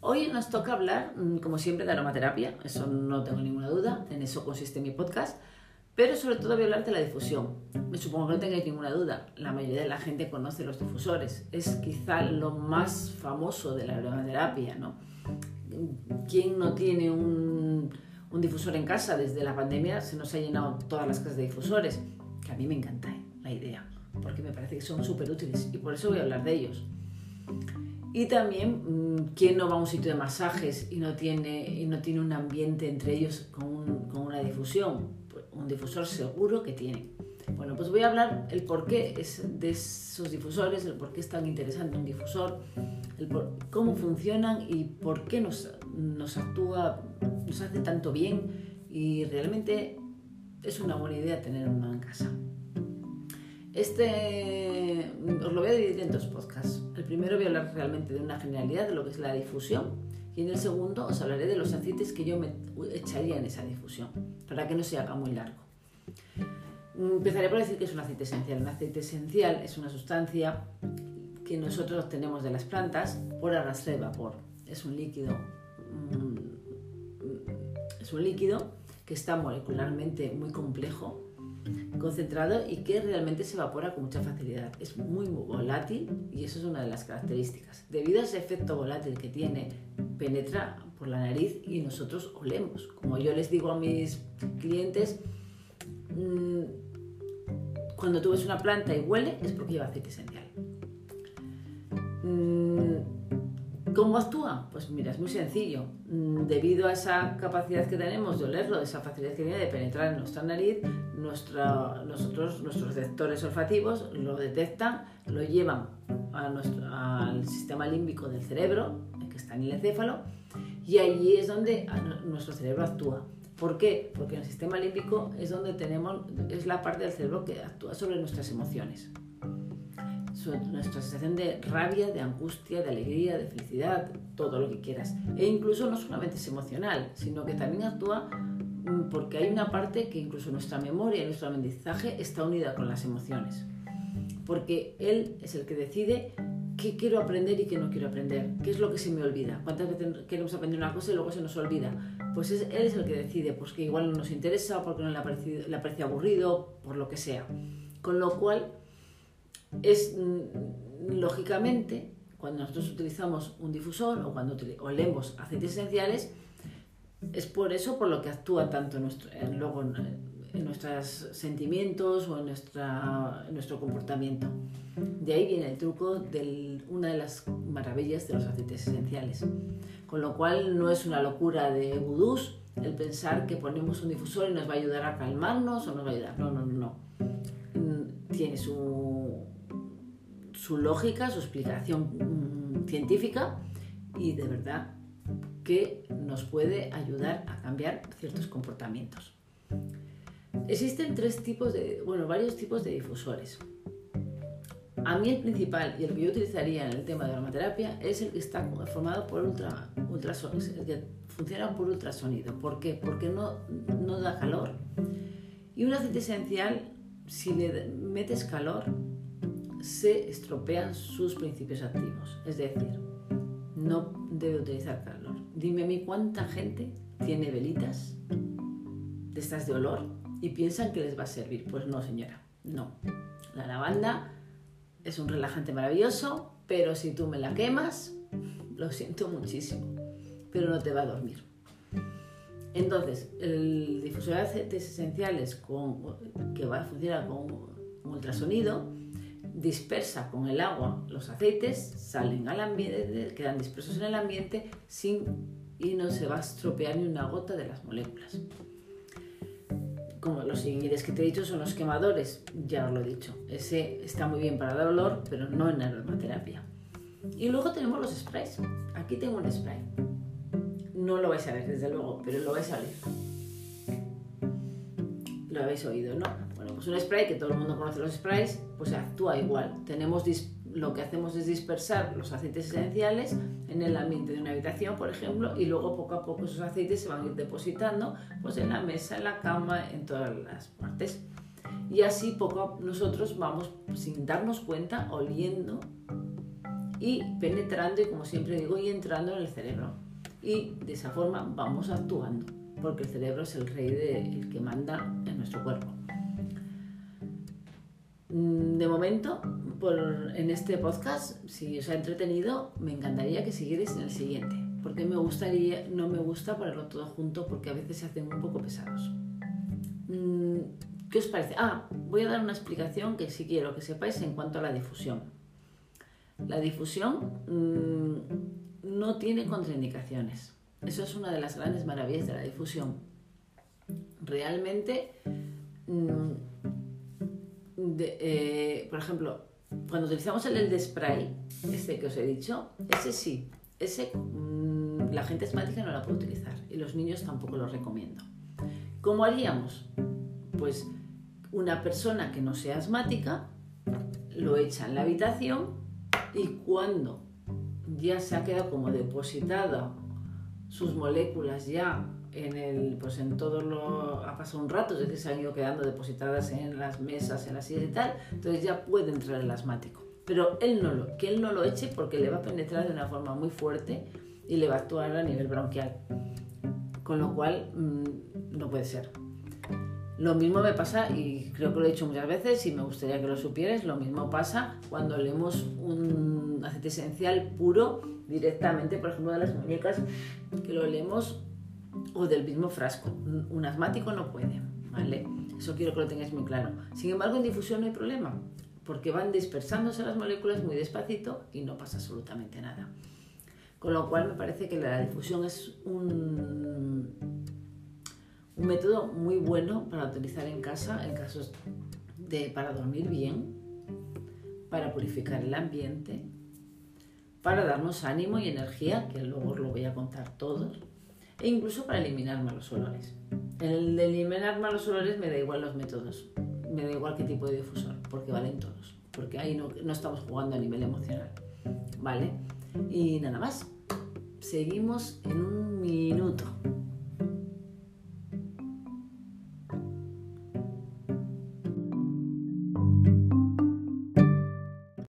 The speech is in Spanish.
Hoy nos toca hablar, mm, como siempre, de aromaterapia, eso no tengo ninguna duda, en eso consiste mi podcast, pero sobre todo voy a hablar de la difusión. Me supongo que no tengáis ninguna duda, la mayoría de la gente conoce los difusores, es quizá lo más famoso de la aromaterapia, ¿no? ¿Quién no tiene un, un difusor en casa? Desde la pandemia se nos ha llenado todas las casas de difusores, que a mí me encanta ¿eh? la idea, porque me parece que son súper útiles y por eso voy a hablar de ellos. Y también, mm, ¿quién no va a un sitio de masajes y no tiene, y no tiene un ambiente entre ellos con, con una difusión? Pues un difusor seguro que tiene. Bueno, pues voy a hablar el porqué de esos difusores, el por qué es tan interesante un difusor, el cómo funcionan y por qué nos, nos actúa, nos hace tanto bien y realmente es una buena idea tener uno en casa. Este os lo voy a dividir en dos podcasts. El primero voy a hablar realmente de una generalidad de lo que es la difusión y en el segundo os hablaré de los aceites que yo me echaría en esa difusión para que no se haga muy largo. Empezaré por decir que es un aceite esencial. Un aceite esencial es una sustancia que nosotros obtenemos de las plantas por arrastre de vapor. Es un líquido, mm, es un líquido que está molecularmente muy complejo concentrado y que realmente se evapora con mucha facilidad. Es muy, volátil y eso es una de las características. Debido a ese efecto volátil que tiene, penetra por la nariz y nosotros olemos. Como yo les digo a mis clientes, mm, cuando tú ves una planta y huele es porque lleva aceite esencial. Mm, ¿Cómo actúa? Pues mira, es muy sencillo. Mm, debido a esa capacidad que tenemos de olerlo, esa facilidad que tiene de penetrar en nuestra nariz, nosotros, nuestros receptores olfativos lo detectan, lo llevan al sistema límbico del cerebro, que está en el encéfalo, y allí es donde nuestro cerebro actúa. ¿Por qué? Porque en el sistema límbico es donde tenemos, es la parte del cerebro que actúa sobre nuestras emociones nuestra sensación de rabia, de angustia, de alegría, de felicidad, todo lo que quieras. E incluso no solamente es emocional, sino que también actúa mm, porque hay una parte que incluso nuestra memoria y nuestro aprendizaje está unida con las emociones. Porque él es el que decide qué quiero aprender y qué no quiero aprender, qué es lo que se me olvida. ¿Cuántas veces queremos aprender una cosa y luego se nos olvida? Pues es, él es el que decide, pues que igual no nos interesa, porque no le, parece, le parece aburrido, por lo que sea. Con lo cual, es mm, lógicamente cuando nosotros utilizamos un difusor o cuando olemos aceites esenciales, es por eso por lo que actúa tanto nuestro, luego en, nuestros sentimientos o en, nuestra, nuestro comportamiento. De ahí viene el truco de una de las maravillas de los aceites esenciales. Con lo cual no es una locura de vudús el pensar que ponemos un difusor y nos va a ayudar a calmarnos o nos va a ayudar. No, no, no. no. Mm, tiene su, su lógica, su explicación mm, científica y de verdad que nos puede ayudar a cambiar ciertos comportamientos. Existen tres tipos de, bueno, varios tipos de difusores. A mí el principal y el que yo utilizaría en el tema de la aromaterapia es el que está formado por ultra, ultrasonido, que funciona por ultrasonido. ¿Por qué? Porque no, no da calor. Y un aceite esencial, si le metes calor, se estropean sus principios activos. Es decir, no debe utilizar calor. Dime a mí cuánta gente tiene velitas de estas de olor y piensan que les va a servir. Pues no, señora, no. La lavanda es un relajante maravilloso, pero si tú me la quemas, lo siento muchísimo, pero no te va a dormir. Entonces, el difusor de aceites esenciales con, que va a funcionar con ultrasonido dispersa con el agua los aceites, salen al ambiente, quedan dispersos en el ambiente sin, y no se va a estropear ni una gota de las moléculas. Como los siguientes que te he dicho son los quemadores, ya os lo he dicho. Ese está muy bien para dar olor, pero no en aromaterapia. Y luego tenemos los sprays. Aquí tengo un spray. No lo vais a ver desde luego, pero lo vais a oír. Lo habéis oído, ¿no? Pues un spray, que todo el mundo conoce los sprays, pues actúa igual. Tenemos lo que hacemos es dispersar los aceites esenciales en el ambiente de una habitación, por ejemplo, y luego poco a poco esos aceites se van a ir depositando pues en la mesa, en la cama, en todas las partes. Y así poco a nosotros vamos, sin darnos cuenta, oliendo y penetrando y como siempre digo, y entrando en el cerebro. Y de esa forma vamos actuando, porque el cerebro es el rey de, el que manda en nuestro cuerpo. Mm, de momento, en este podcast, si os ha entretenido, me encantaría que siguierais en el siguiente, porque me gustaría, no me gusta ponerlo todo junto porque a veces se hacen un poco pesados. Mm, ¿Qué os parece? Ah, voy a dar una explicación que sí quiero que sepáis en cuanto a la difusión. La difusión mm, no tiene contraindicaciones. Eso es una de las grandes maravillas de la difusión. Realmente, eh, por ejemplo, cuando utilizamos el, el de spray, este que os he dicho, ese sí, ese mm, la gente asmática no la puede utilizar y los niños tampoco lo recomiendo. ¿Cómo haríamos? Pues una persona que no sea asmática lo echa en la habitación y cuando ya se ha quedado como depositada sus moléculas ya en el, pues en todo lo, ha pasado un rato, es decir, se han ido quedando depositadas en las mesas, en las sillas y tal, entonces ya puede entrar el asmático. Pero él no lo, que él no lo eche porque le va a penetrar de una forma muy fuerte y le va a actuar a nivel bronquial. Con lo cual, mm, no puede ser. Lo mismo me pasa, y creo que lo he dicho muchas veces y me gustaría que lo supieras, lo mismo pasa cuando leemos aceite esencial puro directamente, por ejemplo, de las muñecas, que lo leemos o del mismo frasco. Un asmático no puede, ¿vale? Eso quiero que lo tengáis muy claro. Sin embargo, en difusión no hay problema, porque van dispersándose las moléculas muy despacito y no pasa absolutamente nada. Con lo cual me parece que la difusión es un, un método muy bueno para utilizar en casa en casos de para dormir bien, para purificar el ambiente, para darnos ánimo y energía, que luego os lo voy a contar todos, e incluso para eliminar malos olores. El de eliminar malos olores me da igual los métodos, me da igual qué tipo de difusor, porque valen todos, porque ahí no, no estamos jugando a nivel emocional. ¿Vale? Y nada más. Seguimos en un minuto.